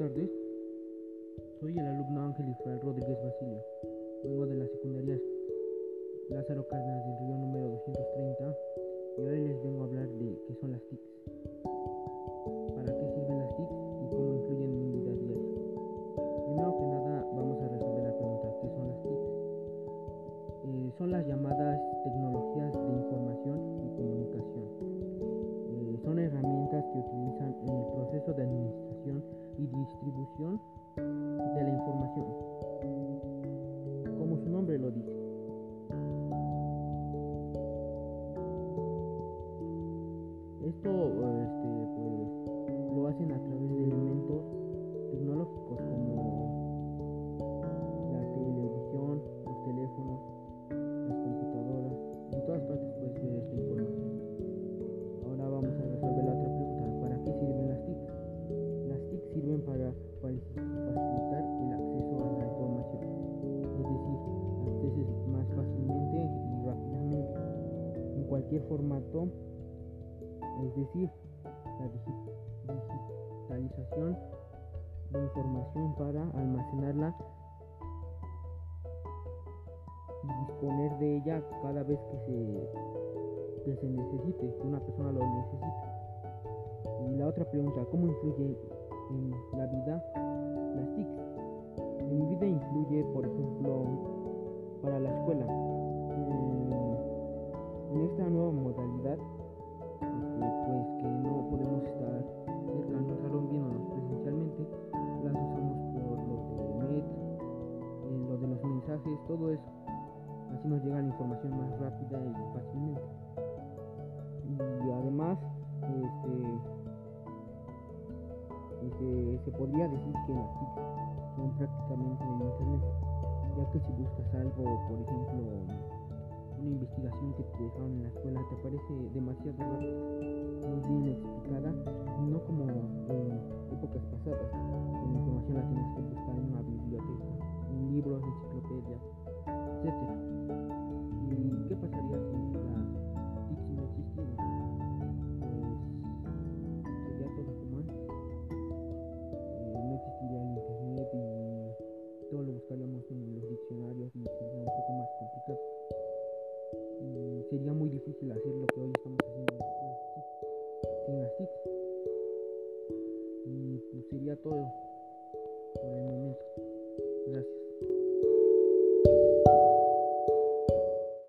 tardes. Soy el alumno Ángel Israel Rodríguez Basilio. Vengo de las secundarias Lázaro Cárdenas del Río número 230 y hoy les vengo a hablar de qué son las TICs. ¿Para qué sirven las TICs y cómo influyen en mi vida diaria? Primero que nada, vamos a resolver la pregunta: ¿qué son las TICs? Eh, son las llamadas de la información. Como su nombre lo dice, Esto este, pues, lo hacen a través de elementos tecnológicos como la televisión, los teléfonos, las computadoras, en todas partes puedes ver esta información. Ahora vamos a resolver la otra pregunta, ¿para qué sirven las TIC? Las TIC sirven para facilitar cualquier formato es decir, la digitalización de información para almacenarla y disponer de ella cada vez que se, que se necesite, que una persona lo necesite. Y la otra pregunta, ¿cómo influye en la vida las TIC? En mi vida influye, por ejemplo, para la escuela. En esta nueva modalidad pues que no podemos estar cerca de salón viéndonos presencialmente, las usamos por lo de Met, eh, lo de los mensajes, todo eso. Así nos llega la información más rápida y fácilmente. Y además, este, este, se podría decir que las TIC son prácticamente en internet, ya que si buscas algo, por ejemplo, investigación que te dejaron en la escuela te parece demasiado rápida, muy bien explicada, no como en épocas pasadas, la información la tienes que buscar en una biblioteca, en libros, enciclopedias, etc. las TIC. Y pues sería todo.